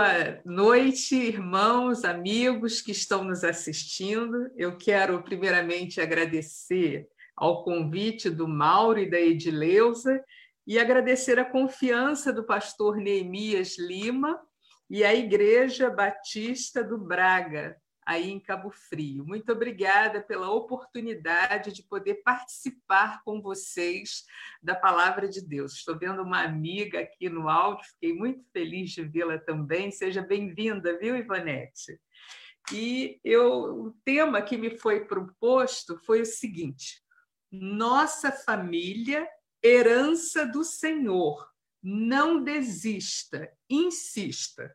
Boa noite, irmãos, amigos que estão nos assistindo. Eu quero, primeiramente, agradecer ao convite do Mauro e da Edileuza e agradecer a confiança do pastor Neemias Lima e a Igreja Batista do Braga, aí em Cabo Frio. Muito obrigada pela oportunidade de poder participar com vocês da palavra de Deus. Estou vendo uma amiga aqui no áudio, fiquei muito feliz de vê-la também. Seja bem-vinda, viu, Ivonete? E eu, o tema que me foi proposto foi o seguinte: nossa família, herança do Senhor. Não desista, insista.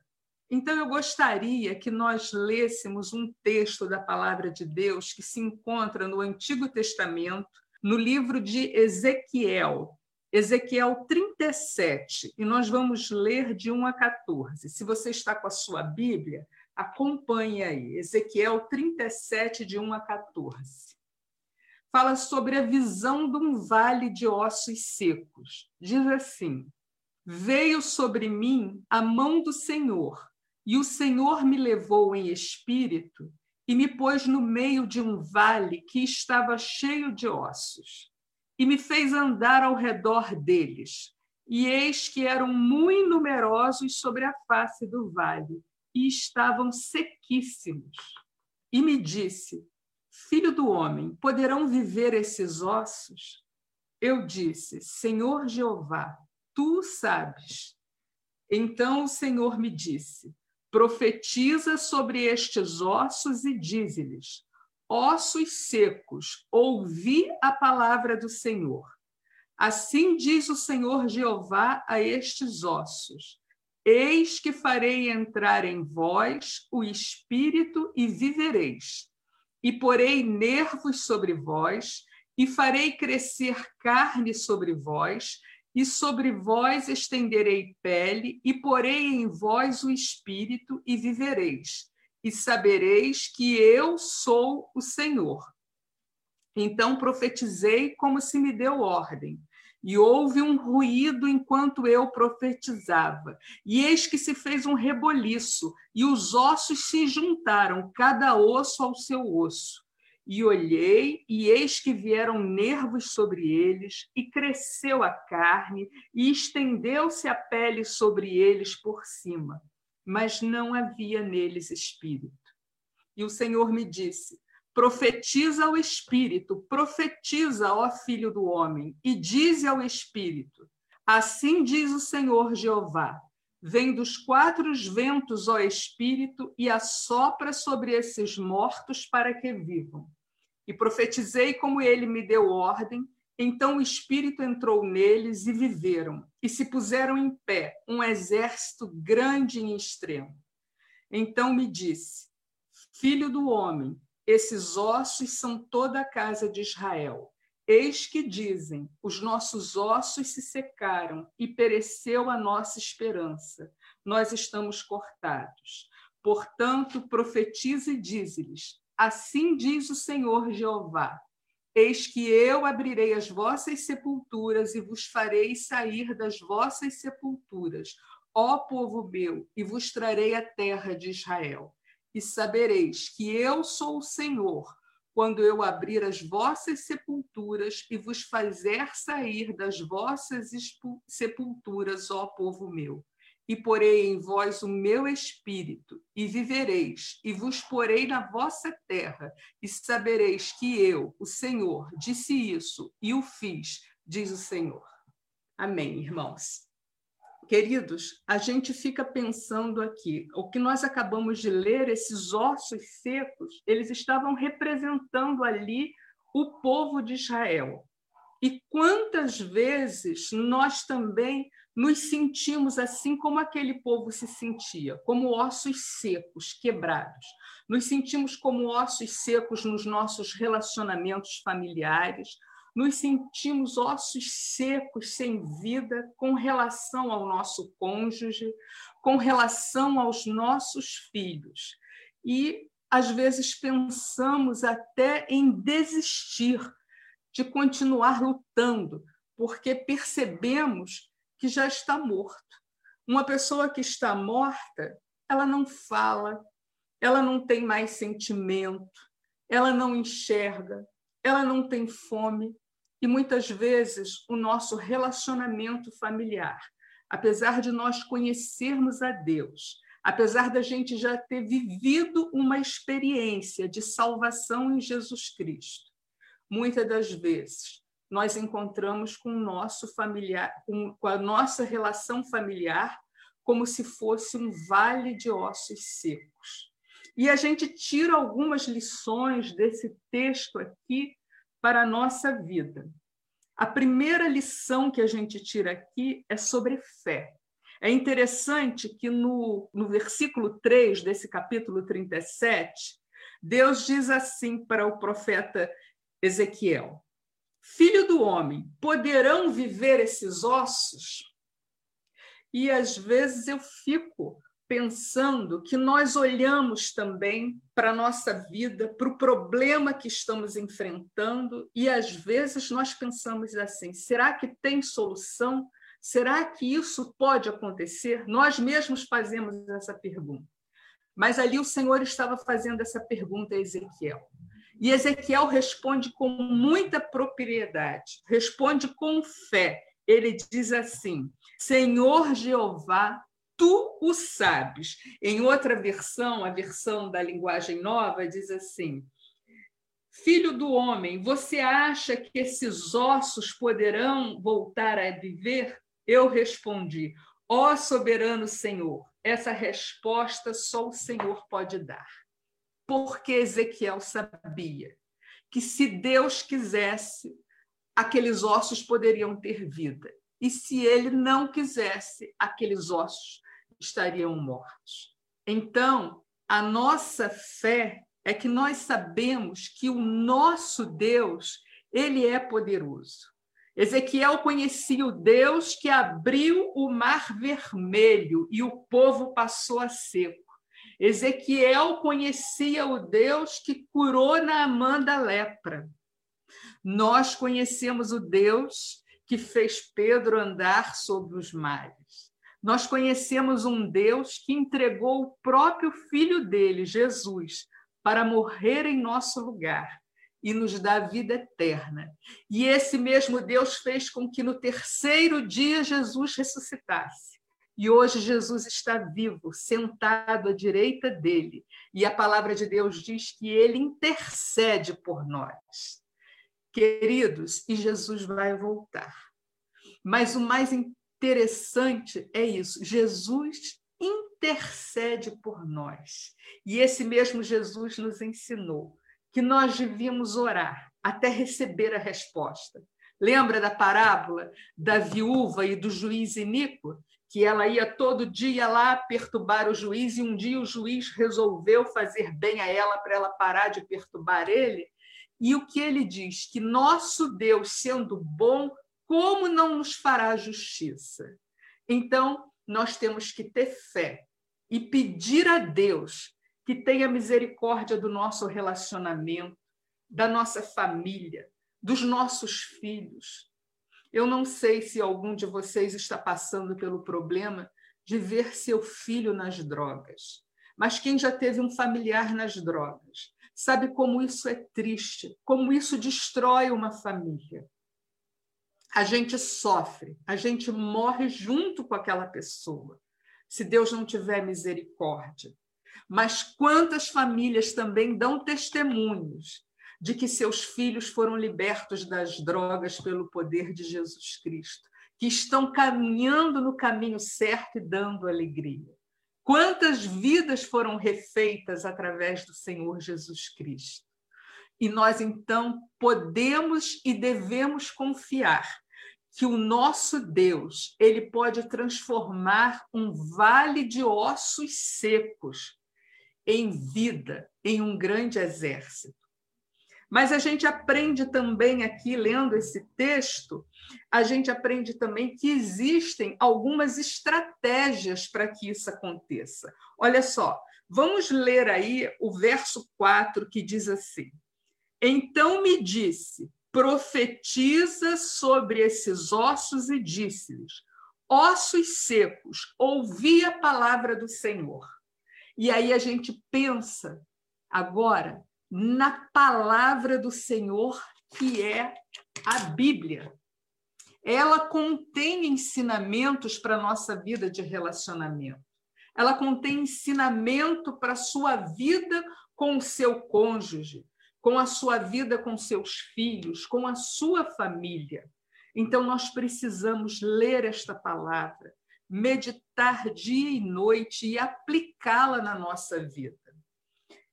Então, eu gostaria que nós lêssemos um texto da palavra de Deus que se encontra no Antigo Testamento, no livro de Ezequiel, Ezequiel 37, e nós vamos ler de 1 a 14. Se você está com a sua Bíblia, acompanhe aí, Ezequiel 37, de 1 a 14. Fala sobre a visão de um vale de ossos secos. Diz assim: Veio sobre mim a mão do Senhor e o Senhor me levou em espírito e me pôs no meio de um vale que estava cheio de ossos, e me fez andar ao redor deles. E eis que eram muito numerosos sobre a face do vale, e estavam sequíssimos. E me disse: Filho do homem, poderão viver esses ossos? Eu disse: Senhor Jeová, tu sabes. Então o Senhor me disse: profetiza sobre estes ossos e dize-lhes: Ossos secos, ouvi a palavra do Senhor. Assim diz o Senhor Jeová a estes ossos: Eis que farei entrar em vós o espírito e vivereis, e porei nervos sobre vós, e farei crescer carne sobre vós, e sobre vós estenderei pele, e porei em vós o espírito, e vivereis, e sabereis que eu sou o Senhor. Então profetizei como se me deu ordem. E houve um ruído enquanto eu profetizava. E eis que se fez um reboliço, e os ossos se juntaram, cada osso ao seu osso. E olhei, e eis que vieram nervos sobre eles, e cresceu a carne, e estendeu-se a pele sobre eles por cima, mas não havia neles espírito. E o Senhor me disse: Profetiza ao espírito, profetiza, ó filho do homem, e dize ao espírito: Assim diz o Senhor Jeová: Vem dos quatro ventos, ó espírito, e assopra sobre esses mortos para que vivam e profetizei como ele me deu ordem. Então o Espírito entrou neles e viveram, e se puseram em pé, um exército grande em extremo. Então me disse: Filho do homem, esses ossos são toda a casa de Israel. Eis que dizem: os nossos ossos se secaram e pereceu a nossa esperança. Nós estamos cortados. Portanto, profetize e dize-lhes: Assim diz o Senhor Jeová: Eis que eu abrirei as vossas sepulturas e vos farei sair das vossas sepulturas, ó povo meu, e vos trarei a terra de Israel. E sabereis que eu sou o Senhor, quando eu abrir as vossas sepulturas e vos fazer sair das vossas sepulturas, ó povo meu e porei em vós o meu espírito, e vivereis, e vos porei na vossa terra, e sabereis que eu, o Senhor, disse isso e o fiz, diz o Senhor. Amém, irmãos. Queridos, a gente fica pensando aqui, o que nós acabamos de ler, esses ossos secos, eles estavam representando ali o povo de Israel. E quantas vezes nós também nos sentimos assim como aquele povo se sentia, como ossos secos, quebrados. Nos sentimos como ossos secos nos nossos relacionamentos familiares, nos sentimos ossos secos, sem vida, com relação ao nosso cônjuge, com relação aos nossos filhos. E, às vezes, pensamos até em desistir de continuar lutando, porque percebemos que já está morto. Uma pessoa que está morta, ela não fala, ela não tem mais sentimento, ela não enxerga, ela não tem fome. E muitas vezes o nosso relacionamento familiar, apesar de nós conhecermos a Deus, apesar da gente já ter vivido uma experiência de salvação em Jesus Cristo, muitas das vezes nós encontramos com o nosso familiar, com, a nossa relação familiar, como se fosse um vale de ossos secos. E a gente tira algumas lições desse texto aqui para a nossa vida. A primeira lição que a gente tira aqui é sobre fé. É interessante que no, no versículo 3 desse capítulo 37, Deus diz assim para o profeta Ezequiel: Filho do homem, poderão viver esses ossos? E às vezes eu fico pensando que nós olhamos também para a nossa vida, para o problema que estamos enfrentando, e às vezes nós pensamos assim: será que tem solução? Será que isso pode acontecer? Nós mesmos fazemos essa pergunta. Mas ali o Senhor estava fazendo essa pergunta a Ezequiel. E Ezequiel responde com muita propriedade, responde com fé. Ele diz assim: Senhor Jeová, tu o sabes. Em outra versão, a versão da linguagem nova, diz assim: Filho do homem, você acha que esses ossos poderão voltar a viver? Eu respondi: Ó oh, soberano Senhor, essa resposta só o Senhor pode dar. Porque Ezequiel sabia que se Deus quisesse, aqueles ossos poderiam ter vida. E se ele não quisesse, aqueles ossos estariam mortos. Então, a nossa fé é que nós sabemos que o nosso Deus, ele é poderoso. Ezequiel conhecia o Deus que abriu o mar vermelho e o povo passou a seco. Ezequiel conhecia o Deus que curou Naamã da lepra. Nós conhecemos o Deus que fez Pedro andar sobre os mares. Nós conhecemos um Deus que entregou o próprio filho dele, Jesus, para morrer em nosso lugar e nos dar vida eterna. E esse mesmo Deus fez com que no terceiro dia Jesus ressuscitasse. E hoje Jesus está vivo, sentado à direita dele. E a palavra de Deus diz que ele intercede por nós. Queridos, e Jesus vai voltar. Mas o mais interessante é isso. Jesus intercede por nós. E esse mesmo Jesus nos ensinou que nós devíamos orar até receber a resposta. Lembra da parábola da viúva e do juiz iníquo? Que ela ia todo dia lá perturbar o juiz e um dia o juiz resolveu fazer bem a ela para ela parar de perturbar ele. E o que ele diz? Que nosso Deus, sendo bom, como não nos fará justiça? Então, nós temos que ter fé e pedir a Deus que tenha misericórdia do nosso relacionamento, da nossa família, dos nossos filhos. Eu não sei se algum de vocês está passando pelo problema de ver seu filho nas drogas, mas quem já teve um familiar nas drogas sabe como isso é triste, como isso destrói uma família a gente sofre, a gente morre junto com aquela pessoa, se Deus não tiver misericórdia. Mas quantas famílias também dão testemunhos de que seus filhos foram libertos das drogas pelo poder de Jesus Cristo, que estão caminhando no caminho certo e dando alegria. Quantas vidas foram refeitas através do Senhor Jesus Cristo? E nós então podemos e devemos confiar que o nosso Deus ele pode transformar um vale de ossos secos em vida, em um grande exército. Mas a gente aprende também aqui, lendo esse texto, a gente aprende também que existem algumas estratégias para que isso aconteça. Olha só, vamos ler aí o verso 4 que diz assim: Então me disse, profetiza sobre esses ossos e disse-lhes: Ossos secos, ouvi a palavra do Senhor. E aí a gente pensa agora na palavra do Senhor, que é a Bíblia. Ela contém ensinamentos para a nossa vida de relacionamento. Ela contém ensinamento para a sua vida com o seu cônjuge, com a sua vida com seus filhos, com a sua família. Então, nós precisamos ler esta palavra, meditar dia e noite e aplicá-la na nossa vida.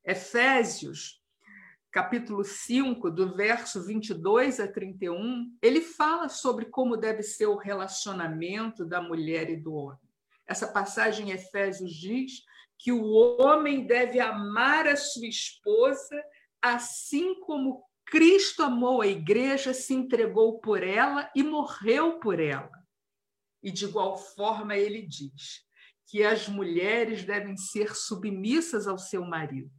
Efésios, capítulo 5, do verso 22 a 31, ele fala sobre como deve ser o relacionamento da mulher e do homem. Essa passagem em Efésios diz que o homem deve amar a sua esposa assim como Cristo amou a igreja, se entregou por ela e morreu por ela. E de igual forma ele diz que as mulheres devem ser submissas ao seu marido.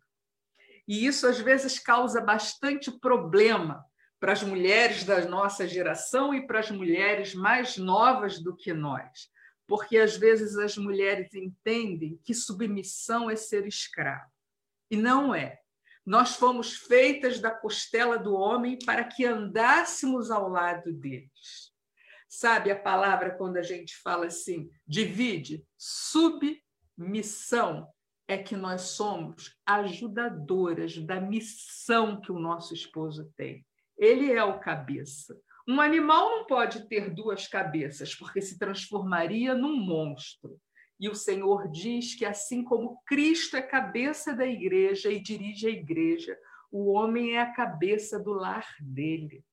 E isso às vezes causa bastante problema para as mulheres da nossa geração e para as mulheres mais novas do que nós, porque às vezes as mulheres entendem que submissão é ser escravo. E não é. Nós fomos feitas da costela do homem para que andássemos ao lado deles. Sabe a palavra quando a gente fala assim, divide, submissão, é que nós somos ajudadoras da missão que o nosso esposo tem. Ele é o cabeça. Um animal não pode ter duas cabeças, porque se transformaria num monstro. E o Senhor diz que, assim como Cristo é cabeça da igreja e dirige a igreja, o homem é a cabeça do lar dele.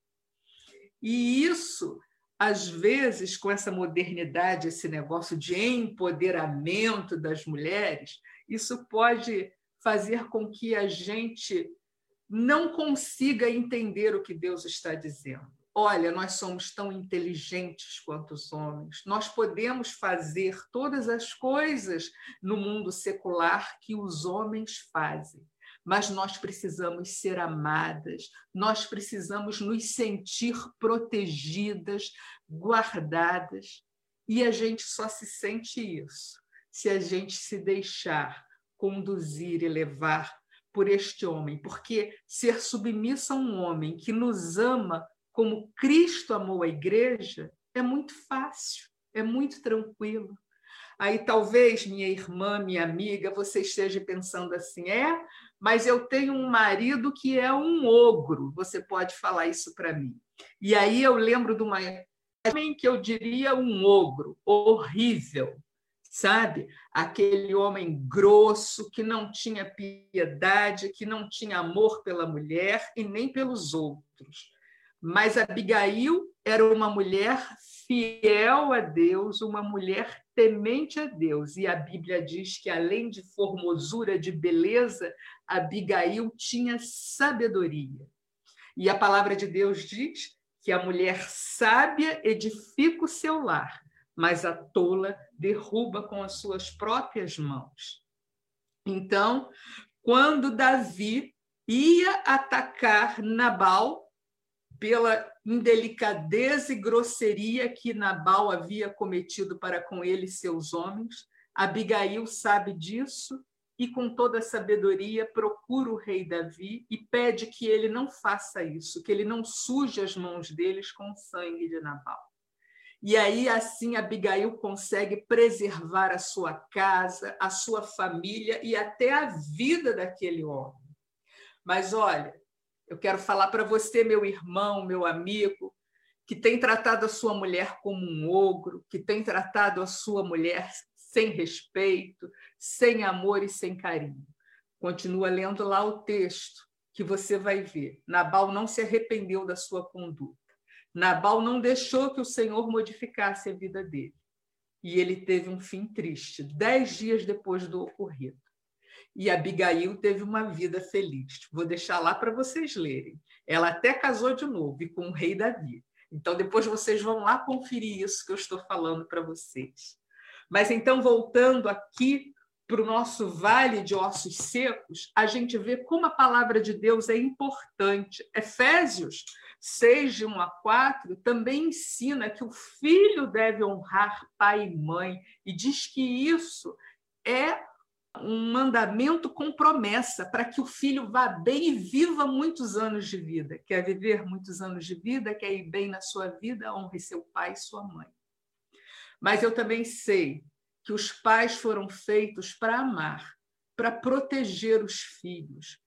E isso, às vezes, com essa modernidade, esse negócio de empoderamento das mulheres, isso pode fazer com que a gente não consiga entender o que Deus está dizendo. Olha, nós somos tão inteligentes quanto os homens. Nós podemos fazer todas as coisas no mundo secular que os homens fazem. Mas nós precisamos ser amadas, nós precisamos nos sentir protegidas, guardadas. E a gente só se sente isso se a gente se deixar conduzir e levar por este homem, porque ser submissa a um homem que nos ama como Cristo amou a igreja, é muito fácil, é muito tranquilo. Aí talvez, minha irmã, minha amiga, você esteja pensando assim: é, mas eu tenho um marido que é um ogro, você pode falar isso para mim. E aí eu lembro de uma homem que eu diria um ogro, horrível, sabe? Aquele homem grosso que não tinha piedade, que não tinha amor pela mulher e nem pelos outros. Mas Abigail era uma mulher fiel a Deus, uma mulher temente a Deus. E a Bíblia diz que, além de formosura, de beleza, Abigail tinha sabedoria. E a palavra de Deus diz que a mulher sábia edifica o seu lar, mas a tola derruba com as suas próprias mãos. Então, quando Davi ia atacar Nabal, pela indelicadeza e grosseria que Nabal havia cometido para com ele e seus homens. Abigail sabe disso e, com toda a sabedoria, procura o rei Davi e pede que ele não faça isso, que ele não suje as mãos deles com o sangue de Nabal. E aí, assim, Abigail consegue preservar a sua casa, a sua família e até a vida daquele homem. Mas olha, eu quero falar para você, meu irmão, meu amigo, que tem tratado a sua mulher como um ogro, que tem tratado a sua mulher sem respeito, sem amor e sem carinho. Continua lendo lá o texto que você vai ver. Nabal não se arrependeu da sua conduta. Nabal não deixou que o Senhor modificasse a vida dele. E ele teve um fim triste, dez dias depois do ocorrido e Abigail teve uma vida feliz. Vou deixar lá para vocês lerem. Ela até casou de novo e com o rei Davi. Então, depois vocês vão lá conferir isso que eu estou falando para vocês. Mas então, voltando aqui para o nosso vale de ossos secos, a gente vê como a palavra de Deus é importante. Efésios 6, de 1 a 4, também ensina que o filho deve honrar pai e mãe, e diz que isso é um mandamento com promessa para que o filho vá bem e viva muitos anos de vida. Quer viver muitos anos de vida, quer ir bem na sua vida, honre seu pai e sua mãe. Mas eu também sei que os pais foram feitos para amar, para proteger os filhos,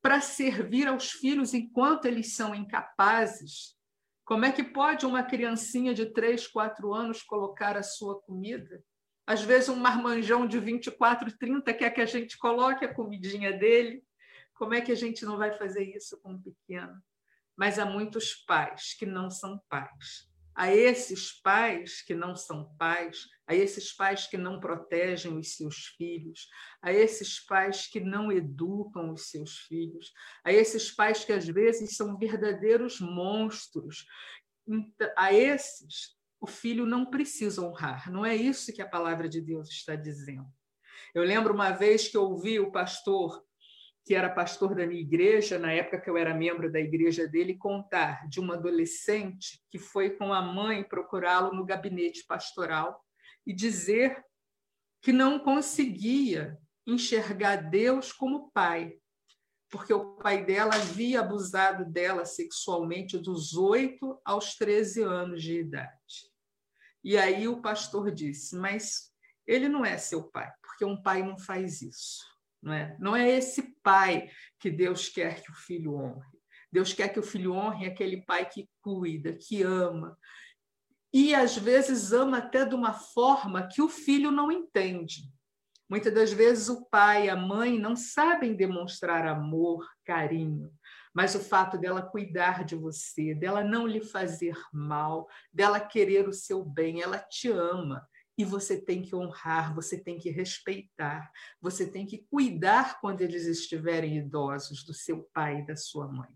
para servir aos filhos enquanto eles são incapazes. Como é que pode uma criancinha de 3, 4 anos colocar a sua comida? Às vezes, um marmanjão de 24, 30 quer que a gente coloque a comidinha dele. Como é que a gente não vai fazer isso com um pequeno? Mas há muitos pais que não são pais. A esses pais que não são pais, a esses pais que não protegem os seus filhos, a esses pais que não educam os seus filhos, a esses pais que às vezes são verdadeiros monstros, então, a esses o filho não precisa honrar. Não é isso que a palavra de Deus está dizendo. Eu lembro uma vez que ouvi o pastor, que era pastor da minha igreja, na época que eu era membro da igreja dele, contar de uma adolescente que foi com a mãe procurá-lo no gabinete pastoral e dizer que não conseguia enxergar Deus como pai, porque o pai dela havia abusado dela sexualmente dos 8 aos 13 anos de idade. E aí o pastor disse: Mas ele não é seu pai, porque um pai não faz isso. Não é, não é esse pai que Deus quer que o filho honre. Deus quer que o filho honre aquele pai que cuida, que ama. E às vezes ama até de uma forma que o filho não entende. Muitas das vezes o pai e a mãe não sabem demonstrar amor, carinho, mas o fato dela cuidar de você, dela não lhe fazer mal, dela querer o seu bem, ela te ama e você tem que honrar, você tem que respeitar, você tem que cuidar quando eles estiverem idosos do seu pai e da sua mãe.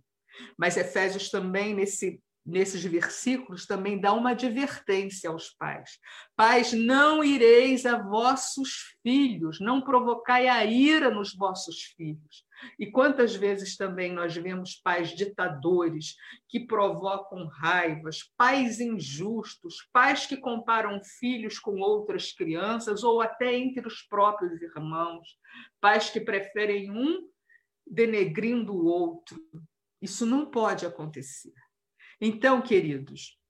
Mas Efésios também, nesse nesses versículos também dá uma advertência aos pais. Pais, não ireis a vossos filhos, não provocai a ira nos vossos filhos. E quantas vezes também nós vemos pais ditadores que provocam raivas, pais injustos, pais que comparam filhos com outras crianças ou até entre os próprios irmãos, pais que preferem um denegrindo o outro. Isso não pode acontecer. Então, queridos,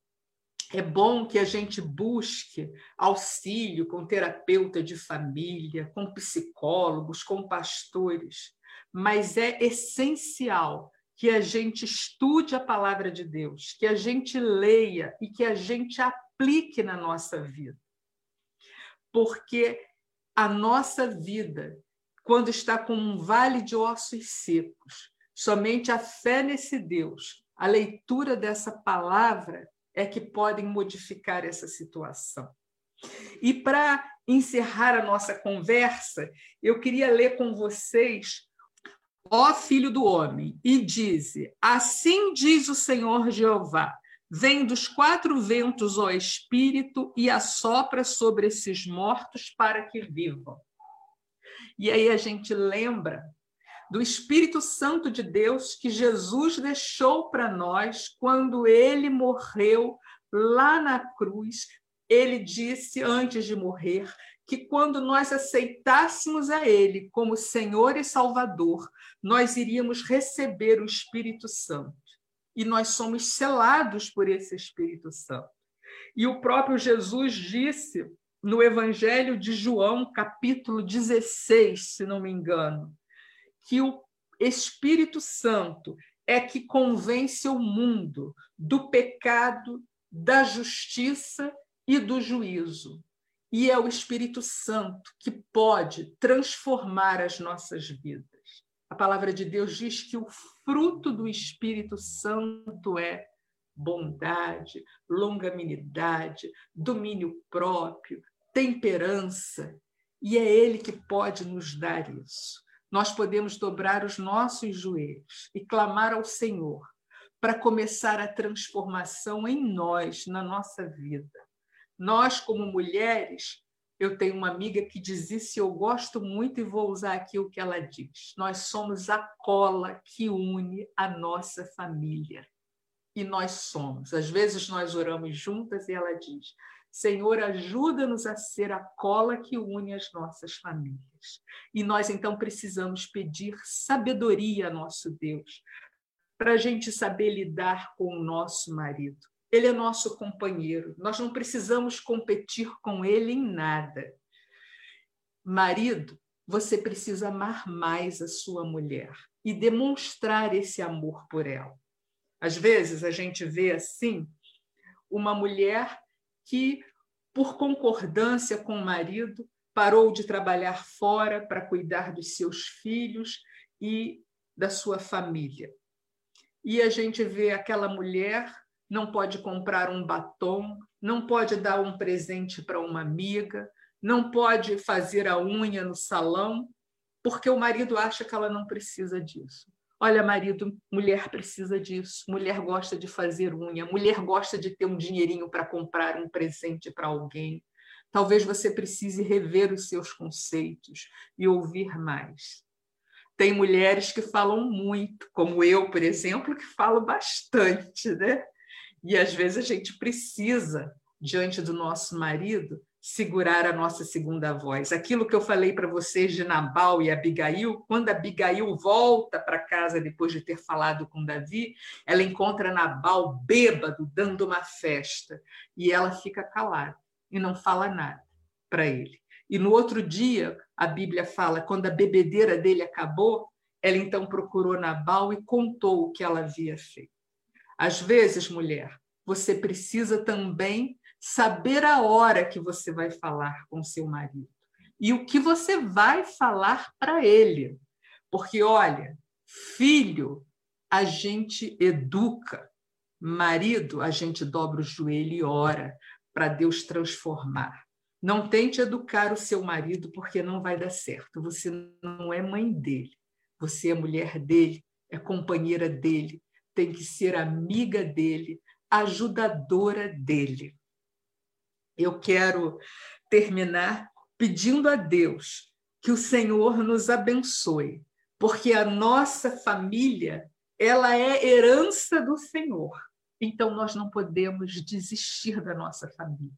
é bom que a gente busque auxílio com terapeuta de família, com psicólogos, com pastores, mas é essencial que a gente estude a palavra de Deus, que a gente leia e que a gente aplique na nossa vida. Porque a nossa vida, quando está com um vale de ossos secos, somente a fé nesse Deus a leitura dessa palavra é que podem modificar essa situação. E para encerrar a nossa conversa, eu queria ler com vocês Ó filho do homem, e dize: Assim diz o Senhor Jeová: Vem dos quatro ventos, ó Espírito, e assopra sobre esses mortos para que vivam. E aí a gente lembra do Espírito Santo de Deus que Jesus deixou para nós quando ele morreu lá na cruz. Ele disse antes de morrer que quando nós aceitássemos a Ele como Senhor e Salvador, nós iríamos receber o Espírito Santo. E nós somos selados por esse Espírito Santo. E o próprio Jesus disse no Evangelho de João, capítulo 16, se não me engano, que o Espírito Santo é que convence o mundo do pecado, da justiça e do juízo. E é o Espírito Santo que pode transformar as nossas vidas. A palavra de Deus diz que o fruto do Espírito Santo é bondade, longanimidade, domínio próprio, temperança, e é Ele que pode nos dar isso nós podemos dobrar os nossos joelhos e clamar ao Senhor para começar a transformação em nós, na nossa vida. Nós, como mulheres, eu tenho uma amiga que diz isso e eu gosto muito e vou usar aqui o que ela diz. Nós somos a cola que une a nossa família. E nós somos. Às vezes nós oramos juntas e ela diz: Senhor, ajuda-nos a ser a cola que une as nossas famílias. E nós então precisamos pedir sabedoria a nosso Deus, para a gente saber lidar com o nosso marido. Ele é nosso companheiro, nós não precisamos competir com ele em nada. Marido, você precisa amar mais a sua mulher e demonstrar esse amor por ela. Às vezes a gente vê assim uma mulher que, por concordância com o marido, parou de trabalhar fora para cuidar dos seus filhos e da sua família. E a gente vê aquela mulher não pode comprar um batom, não pode dar um presente para uma amiga, não pode fazer a unha no salão, porque o marido acha que ela não precisa disso. Olha, marido, mulher precisa disso, mulher gosta de fazer unha, mulher gosta de ter um dinheirinho para comprar um presente para alguém. Talvez você precise rever os seus conceitos e ouvir mais. Tem mulheres que falam muito, como eu, por exemplo, que falo bastante, né? E às vezes a gente precisa, diante do nosso marido, segurar a nossa segunda voz. Aquilo que eu falei para vocês de Nabal e Abigail, quando Abigail volta para casa depois de ter falado com Davi, ela encontra Nabal bêbado, dando uma festa, e ela fica calada e não fala nada para ele. E no outro dia, a Bíblia fala, quando a bebedeira dele acabou, ela então procurou Nabal e contou o que ela havia feito. Às vezes, mulher, você precisa também saber a hora que você vai falar com seu marido e o que você vai falar para ele. Porque, olha, filho, a gente educa, marido, a gente dobra o joelho e ora para Deus transformar. Não tente educar o seu marido, porque não vai dar certo. Você não é mãe dele, você é mulher dele, é companheira dele, tem que ser amiga dele, ajudadora dele eu quero terminar pedindo a Deus que o Senhor nos abençoe, porque a nossa família, ela é herança do Senhor. Então nós não podemos desistir da nossa família.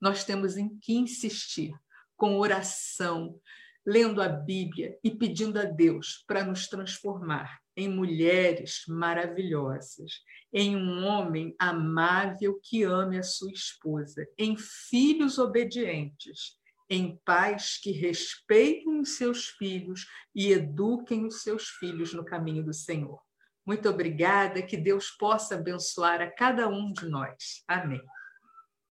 Nós temos em que insistir com oração, lendo a Bíblia e pedindo a Deus para nos transformar em mulheres maravilhosas, em um homem amável que ame a sua esposa, em filhos obedientes, em pais que respeitem os seus filhos e eduquem os seus filhos no caminho do Senhor. Muito obrigada, que Deus possa abençoar a cada um de nós. Amém.